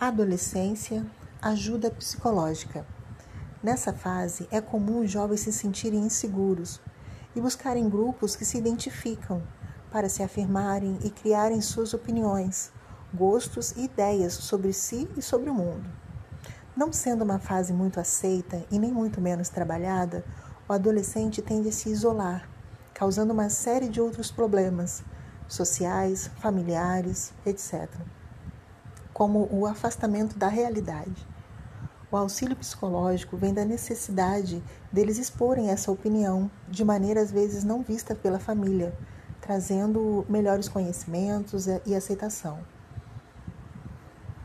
Adolescência, ajuda psicológica. Nessa fase, é comum os jovens se sentirem inseguros e buscarem grupos que se identificam para se afirmarem e criarem suas opiniões, gostos e ideias sobre si e sobre o mundo. Não sendo uma fase muito aceita e nem muito menos trabalhada, o adolescente tende a se isolar, causando uma série de outros problemas sociais, familiares, etc como o afastamento da realidade. O auxílio psicológico vem da necessidade deles exporem essa opinião de maneira às vezes não vista pela família, trazendo melhores conhecimentos e aceitação.